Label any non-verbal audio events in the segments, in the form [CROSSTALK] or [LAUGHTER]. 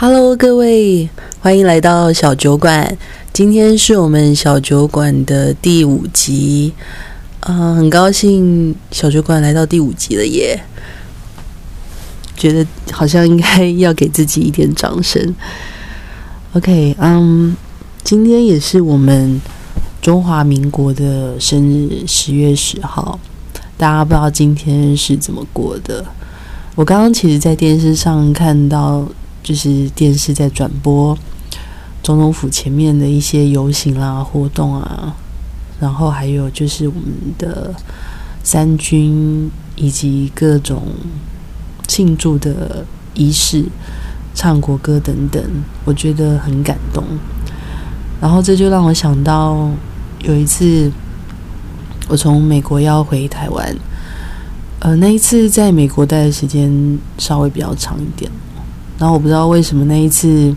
Hello，各位，欢迎来到小酒馆。今天是我们小酒馆的第五集，嗯、很高兴小酒馆来到第五集了耶，觉得好像应该要给自己一点掌声。OK，嗯，今天也是我们中华民国的生日，十月十号。大家不知道今天是怎么过的？我刚刚其实，在电视上看到。就是电视在转播总统府前面的一些游行啦、活动啊，然后还有就是我们的三军以及各种庆祝的仪式、唱国歌等等，我觉得很感动。然后这就让我想到有一次我从美国要回台湾，呃，那一次在美国待的时间稍微比较长一点。然后我不知道为什么那一次，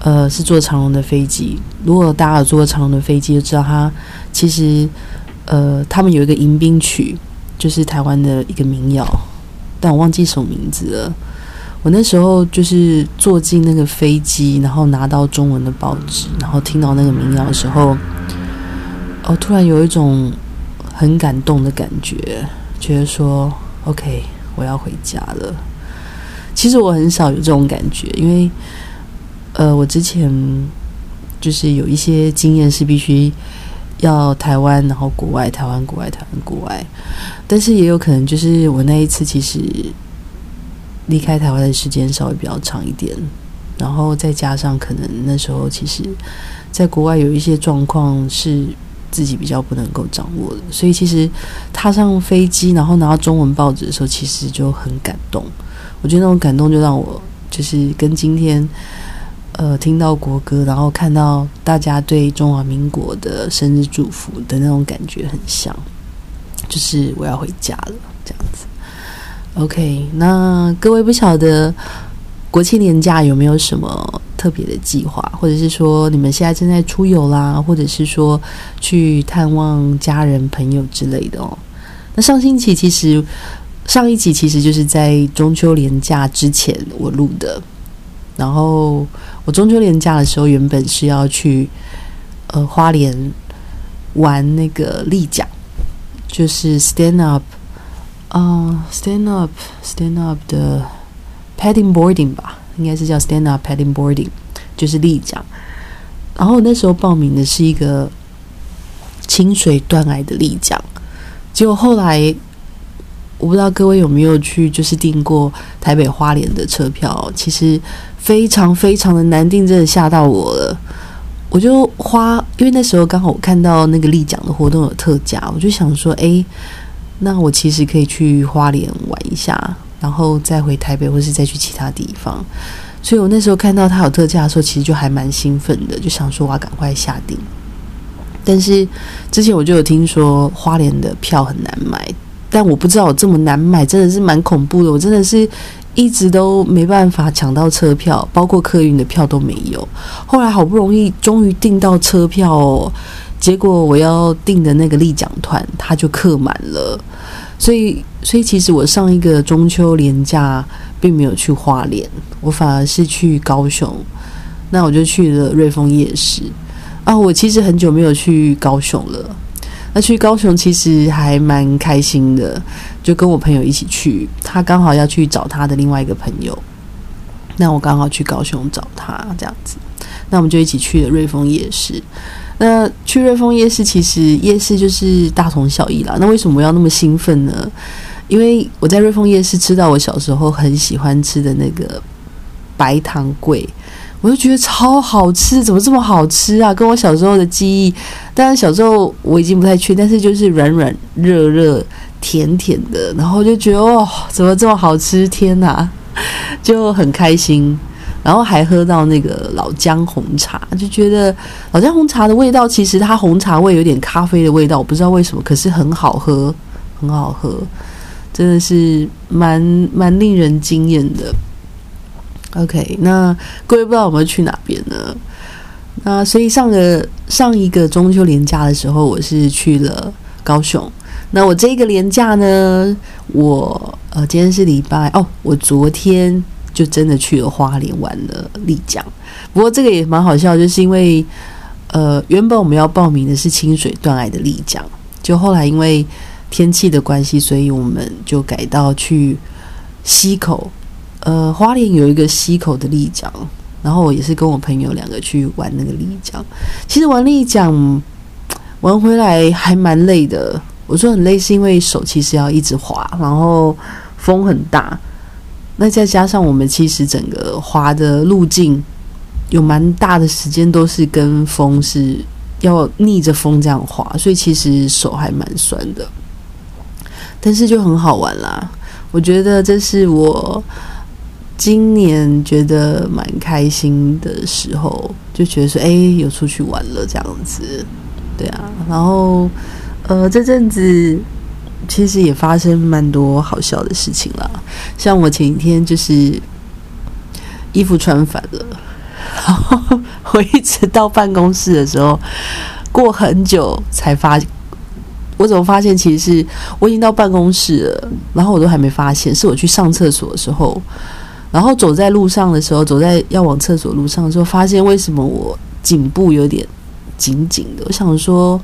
呃，是坐长龙的飞机。如果大家有坐长龙的飞机，就知道它其实，呃，他们有一个迎宾曲，就是台湾的一个民谣，但我忘记什么名字了。我那时候就是坐进那个飞机，然后拿到中文的报纸，然后听到那个民谣的时候，哦，突然有一种很感动的感觉，觉得说，OK，我要回家了。其实我很少有这种感觉，因为，呃，我之前就是有一些经验是必须要台湾，然后国外，台湾国外，台湾国外，但是也有可能就是我那一次其实离开台湾的时间稍微比较长一点，然后再加上可能那时候其实在国外有一些状况是自己比较不能够掌握的，所以其实踏上飞机，然后拿到中文报纸的时候，其实就很感动。我觉得那种感动就让我就是跟今天呃听到国歌，然后看到大家对中华民国的生日祝福的那种感觉很像，就是我要回家了这样子。OK，那各位不晓得国庆年假有没有什么特别的计划，或者是说你们现在正在出游啦，或者是说去探望家人朋友之类的哦？那上星期其实。上一集其实就是在中秋连假之前我录的，然后我中秋连假的时候原本是要去呃花莲玩那个立桨，就是 stand up 啊 stand up stand up 的 padding boarding 吧，应该是叫 stand up padding boarding，就是立桨。然后那时候报名的是一个清水断崖的立桨，结果后来。我不知道各位有没有去，就是订过台北花莲的车票，其实非常非常的难订，真的吓到我了。我就花，因为那时候刚好我看到那个立奖的活动有特价，我就想说，哎，那我其实可以去花莲玩一下，然后再回台北，或是再去其他地方。所以我那时候看到它有特价的时候，其实就还蛮兴奋的，就想说我要赶快下订。但是之前我就有听说花莲的票很难买。但我不知道有这么难买，真的是蛮恐怖的。我真的是一直都没办法抢到车票，包括客运的票都没有。后来好不容易终于订到车票哦，结果我要订的那个立奖团它就客满了。所以，所以其实我上一个中秋连假并没有去花莲，我反而是去高雄。那我就去了瑞丰夜市啊。我其实很久没有去高雄了。那去高雄其实还蛮开心的，就跟我朋友一起去，他刚好要去找他的另外一个朋友，那我刚好去高雄找他这样子，那我们就一起去了瑞丰夜市。那去瑞丰夜市其实夜市就是大同小异啦。那为什么要那么兴奋呢？因为我在瑞丰夜市吃到我小时候很喜欢吃的那个白糖桂。我就觉得超好吃，怎么这么好吃啊？跟我小时候的记忆，当然小时候我已经不太去，但是就是软软、热热、甜甜的，然后就觉得哦，怎么这么好吃？天哪，就很开心。然后还喝到那个老姜红茶，就觉得老姜红茶的味道，其实它红茶味有点咖啡的味道，我不知道为什么，可是很好喝，很好喝，真的是蛮蛮令人惊艳的。OK，那各位不知道我们去哪边呢？那所以上个上一个中秋连假的时候，我是去了高雄。那我这个连假呢，我呃今天是礼拜哦，我昨天就真的去了花莲玩了丽江。不过这个也蛮好笑，就是因为呃，原本我们要报名的是清水断崖的丽江，就后来因为天气的关系，所以我们就改到去溪口。呃，花莲有一个溪口的丽江，然后我也是跟我朋友两个去玩那个丽江。其实玩丽江玩回来还蛮累的。我说很累，是因为手其实要一直滑，然后风很大。那再加上我们其实整个滑的路径有蛮大的时间都是跟风是要逆着风这样滑，所以其实手还蛮酸的。但是就很好玩啦，我觉得这是我今年觉得蛮开心的时候，就觉得说，哎，有出去玩了这样子，对啊，然后。呃，这阵子其实也发生蛮多好笑的事情啦。像我前几天就是衣服穿反了，然后我一直到办公室的时候，过很久才发，我怎么发现其实是我已经到办公室了，然后我都还没发现，是我去上厕所的时候，然后走在路上的时候，走在要往厕所路上的时候，发现为什么我颈部有点紧紧的，我想说。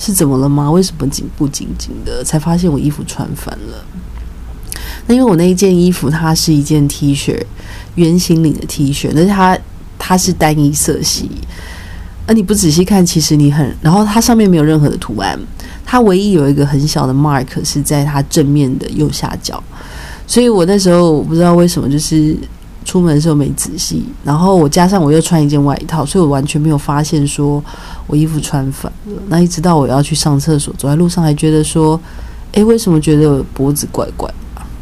是怎么了吗？为什么颈部紧紧的？才发现我衣服穿反了。那因为我那一件衣服，它是一件 T 恤，圆形领的 T 恤，但是它它是单一色系。那你不仔细看，其实你很……然后它上面没有任何的图案，它唯一有一个很小的 mark 是在它正面的右下角。所以我那时候我不知道为什么，就是。出门的时候没仔细，然后我加上我又穿一件外套，所以我完全没有发现说我衣服穿反了。那一直到我要去上厕所，走在路上还觉得说，诶，为什么觉得脖子怪怪？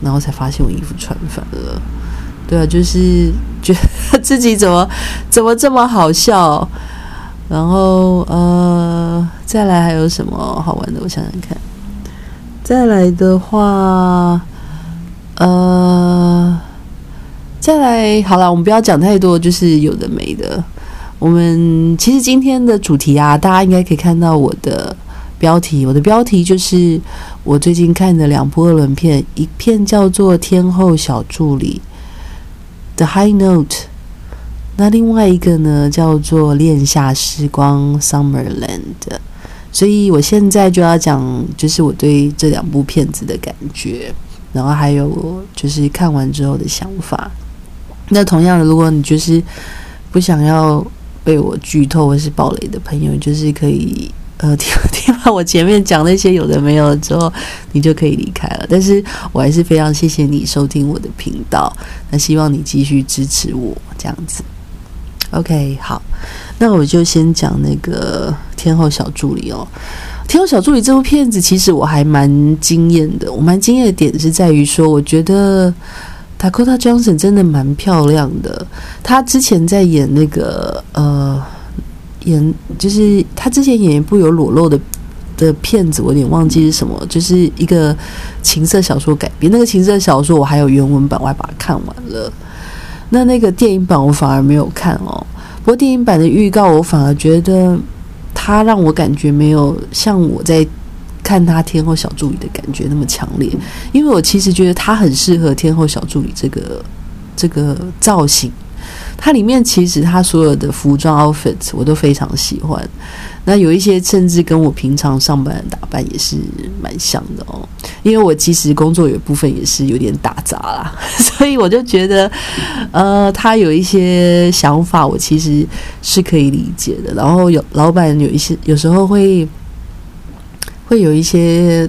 然后才发现我衣服穿反了。对啊，[LAUGHS] 就是觉得自己怎么怎么这么好笑。然后呃，再来还有什么好玩的？我想想看。再来的话，呃。再来，好了，我们不要讲太多，就是有的没的。我们其实今天的主题啊，大家应该可以看到我的标题。我的标题就是我最近看的两部二轮片，一片叫做《天后小助理》The High Note，那另外一个呢叫做《恋夏时光 Summerland》。所以我现在就要讲，就是我对这两部片子的感觉，然后还有就是看完之后的想法。那同样的，如果你就是不想要被我剧透或是暴雷的朋友，就是可以呃 [LAUGHS] 听听完我前面讲那些有的没有之后，你就可以离开了。但是我还是非常谢谢你收听我的频道，那希望你继续支持我这样子。OK，好，那我就先讲那个天后小助理哦。天后小助理这部片子，其实我还蛮惊艳的。我蛮惊艳的点是在于说，我觉得。Dakota Johnson 真的蛮漂亮的。她之前在演那个呃，演就是她之前演一部有裸露的的片子，我有点忘记是什么，就是一个情色小说改编。那个情色小说我还有原文版，我还把它看完了。那那个电影版我反而没有看哦。不过电影版的预告，我反而觉得他让我感觉没有像我在。看他天后小助理的感觉那么强烈，因为我其实觉得他很适合天后小助理这个这个造型。它里面其实他所有的服装 outfit 我都非常喜欢，那有一些甚至跟我平常上班的打扮也是蛮像的哦。因为我其实工作有部分也是有点打杂啦，[LAUGHS] 所以我就觉得，呃，他有一些想法我其实是可以理解的。然后有老板有一些有时候会。会有一些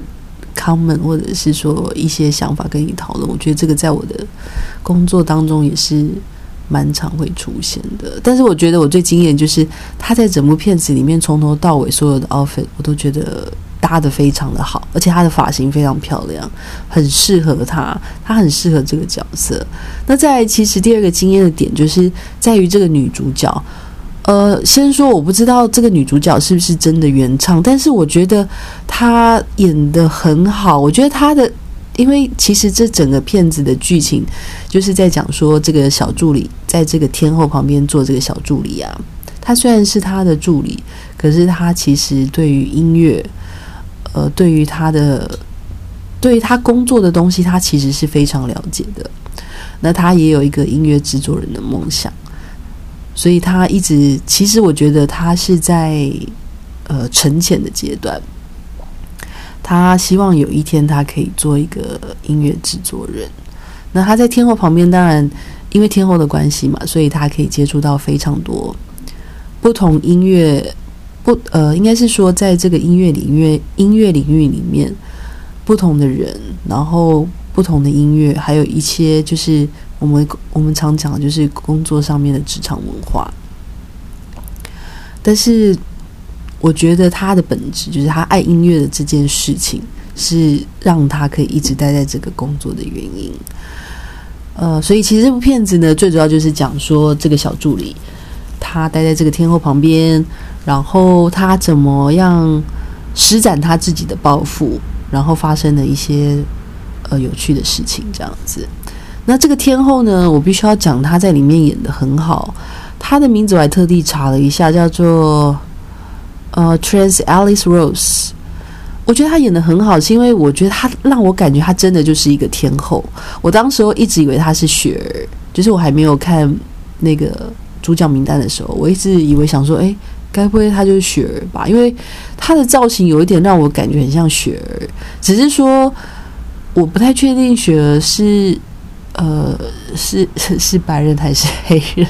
comment 或者是说一些想法跟你讨论，我觉得这个在我的工作当中也是蛮常会出现的。但是我觉得我最惊艳就是他在整部片子里面从头到尾所有的 outfit 我都觉得搭的非常的好，而且他的发型非常漂亮，很适合他，他很适合这个角色。那在其实第二个惊艳的点就是在于这个女主角。呃，先说我不知道这个女主角是不是真的原唱，但是我觉得她演的很好。我觉得她的，因为其实这整个片子的剧情就是在讲说，这个小助理在这个天后旁边做这个小助理啊。他虽然是他的助理，可是他其实对于音乐，呃，对于他的，对于他工作的东西，他其实是非常了解的。那他也有一个音乐制作人的梦想，所以他一直其实我觉得他是在呃沉潜的阶段。他希望有一天他可以做一个音乐制作人。那他在天后旁边，当然因为天后的关系嘛，所以他可以接触到非常多不同音乐不呃，应该是说在这个音乐领域音乐领域里面不同的人，然后不同的音乐，还有一些就是我们我们常讲就是工作上面的职场文化，但是。我觉得他的本质就是他爱音乐的这件事情，是让他可以一直待在这个工作的原因。呃，所以其实这部片子呢，最主要就是讲说这个小助理，他待在这个天后旁边，然后他怎么样施展他自己的抱负，然后发生的一些呃有趣的事情，这样子。那这个天后呢，我必须要讲她在里面演的很好，她的名字我还特地查了一下，叫做。呃，Trans Alice Rose，我觉得她演的很好，是因为我觉得她让我感觉她真的就是一个天后。我当时候一直以为她是雪儿，就是我还没有看那个主角名单的时候，我一直以为想说，哎，该不会她就是雪儿吧？因为她的造型有一点让我感觉很像雪儿，只是说我不太确定雪儿是呃是 [LAUGHS] 是白人还是黑人。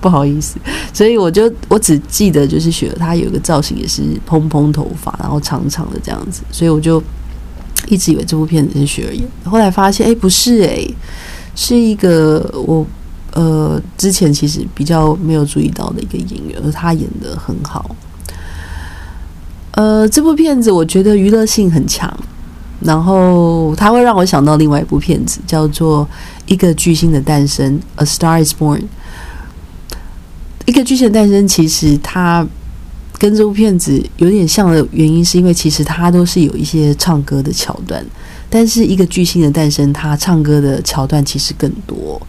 不好意思，所以我就我只记得就是雪儿她有一个造型也是蓬蓬头发，然后长长的这样子，所以我就一直以为这部片子是雪儿演。后来发现，哎，不是，哎，是一个我呃之前其实比较没有注意到的一个演员，而他演的很好。呃，这部片子我觉得娱乐性很强，然后它会让我想到另外一部片子，叫做《一个巨星的诞生》（A Star Is Born）。一个巨星的诞生，其实它跟这部片子有点像的原因，是因为其实它都是有一些唱歌的桥段，但是一个巨星的诞生，它唱歌的桥段其实更多。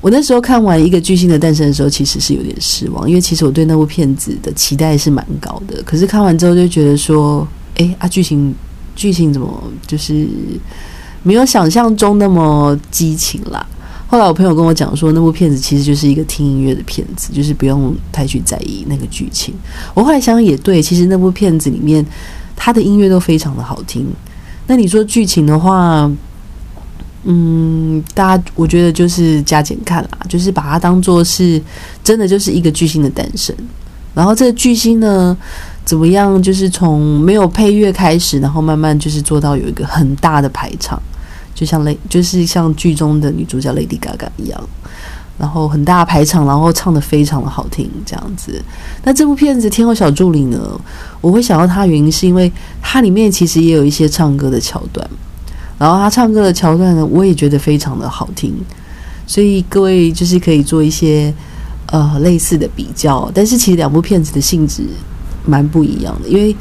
我那时候看完一个巨星的诞生的时候，其实是有点失望，因为其实我对那部片子的期待是蛮高的，可是看完之后就觉得说，哎啊，剧情剧情怎么就是没有想象中那么激情啦。后来我朋友跟我讲说，那部片子其实就是一个听音乐的片子，就是不用太去在意那个剧情。我后来想想也对，其实那部片子里面，它的音乐都非常的好听。那你说剧情的话，嗯，大家我觉得就是加减看啦，就是把它当做是真的就是一个巨星的诞生。然后这个巨星呢，怎么样？就是从没有配乐开始，然后慢慢就是做到有一个很大的排场。就像雷，就是像剧中的女主角 Lady Gaga 一样，然后很大排场，然后唱的非常的好听，这样子。那这部片子《天后小助理》呢，我会想到它原因是因为它里面其实也有一些唱歌的桥段，然后他唱歌的桥段呢，我也觉得非常的好听，所以各位就是可以做一些呃类似的比较，但是其实两部片子的性质蛮不一样的，因为。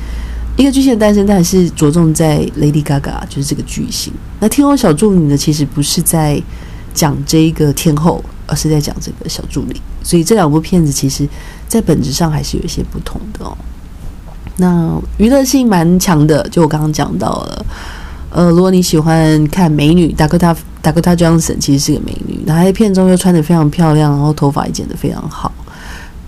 一个巨星的诞生，但是着重在 Lady Gaga，就是这个巨星。那天后小助理呢，其实不是在讲这一个天后，而是在讲这个小助理。所以这两部片子，其实在本质上还是有一些不同的哦。那娱乐性蛮强的，就我刚刚讲到了。呃，如果你喜欢看美女，Dakota Dakota Johnson 其实是个美女，然后在片中又穿的非常漂亮，然后头发也剪得非常好。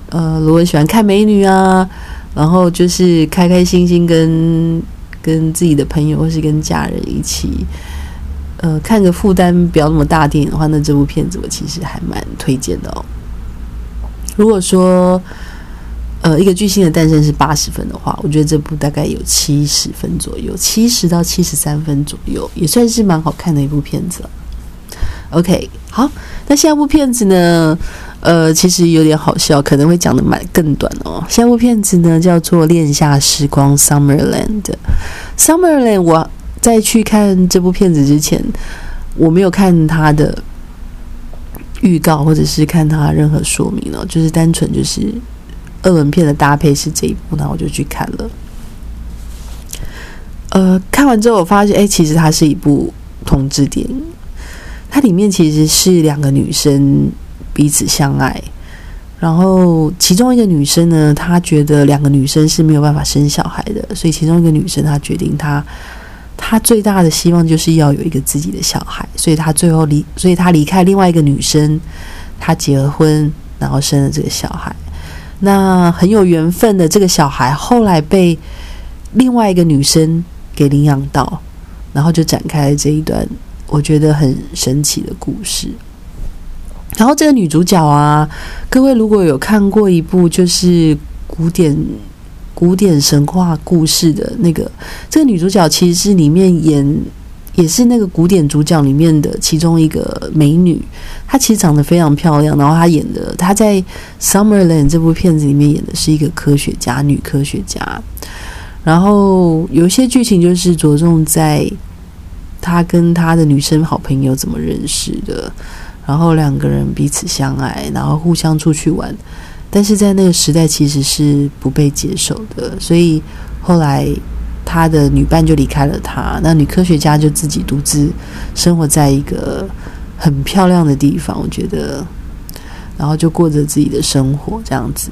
呃，如果你喜欢看美女啊。然后就是开开心心跟跟自己的朋友或是跟家人一起，呃，看个负担不要那么大电影的话，那这部片子我其实还蛮推荐的哦。如果说呃一个巨星的诞生是八十分的话，我觉得这部大概有七十分左右，七十到七十三分左右，也算是蛮好看的一部片子了。OK，好，那下一部片子呢？呃，其实有点好笑，可能会讲的蛮更短哦。下部片子呢叫做《恋夏时光》（Summerland）。Summerland，我在去看这部片子之前，我没有看它的预告，或者是看它任何说明哦，就是单纯就是二轮片的搭配是这一部，那我就去看了。呃，看完之后我发现，哎，其实它是一部同志电影，它里面其实是两个女生。彼此相爱，然后其中一个女生呢，她觉得两个女生是没有办法生小孩的，所以其中一个女生她决定她她最大的希望就是要有一个自己的小孩，所以她最后离，所以她离开另外一个女生，她结了婚，然后生了这个小孩。那很有缘分的这个小孩，后来被另外一个女生给领养到，然后就展开了这一段我觉得很神奇的故事。然后这个女主角啊，各位如果有看过一部就是古典。古典神话故事的那个，这个女主角其实是里面演，也是那个古典主角里面的其中一个美女。她其实长得非常漂亮，然后她演的，她在《Summerland》这部片子里面演的是一个科学家，女科学家。然后有些剧情就是着重在她跟她的女生好朋友怎么认识的，然后两个人彼此相爱，然后互相出去玩。但是在那个时代，其实是不被接受的，所以后来他的女伴就离开了他，那女科学家就自己独自生活在一个很漂亮的地方，我觉得，然后就过着自己的生活这样子。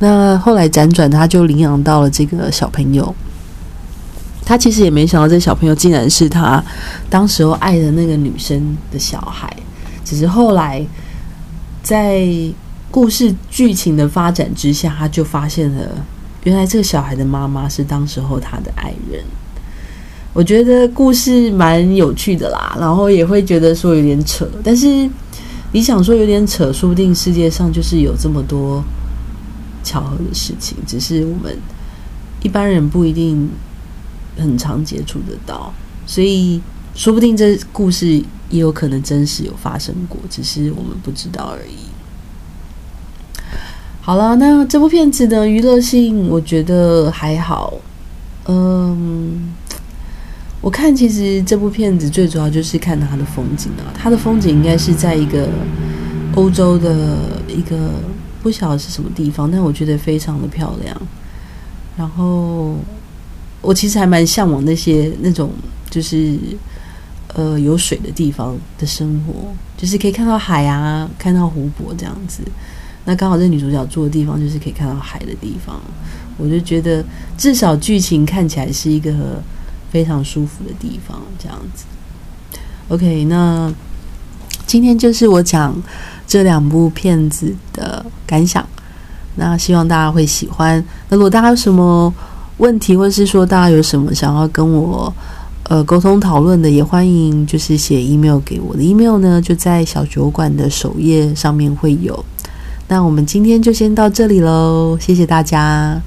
那后来辗转，他就领养到了这个小朋友，他其实也没想到，这小朋友竟然是他当时候爱的那个女生的小孩，只是后来在。故事剧情的发展之下，他就发现了，原来这个小孩的妈妈是当时候他的爱人。我觉得故事蛮有趣的啦，然后也会觉得说有点扯，但是你想说有点扯，说不定世界上就是有这么多巧合的事情，只是我们一般人不一定很常接触得到，所以说不定这故事也有可能真实有发生过，只是我们不知道而已。好了，那这部片子的娱乐性，我觉得还好。嗯，我看其实这部片子最主要就是看它的风景啊，它的风景应该是在一个欧洲的一个不晓得是什么地方，但我觉得非常的漂亮。然后我其实还蛮向往那些那种就是呃有水的地方的生活，就是可以看到海啊，看到湖泊这样子。那刚好这女主角住的地方就是可以看到海的地方，我就觉得至少剧情看起来是一个非常舒服的地方，这样子。OK，那今天就是我讲这两部片子的感想，那希望大家会喜欢。那如果大家有什么问题，或是说大家有什么想要跟我呃沟通讨论的，也欢迎就是写 email 给我的 email 呢，就在小酒馆的首页上面会有。那我们今天就先到这里喽，谢谢大家。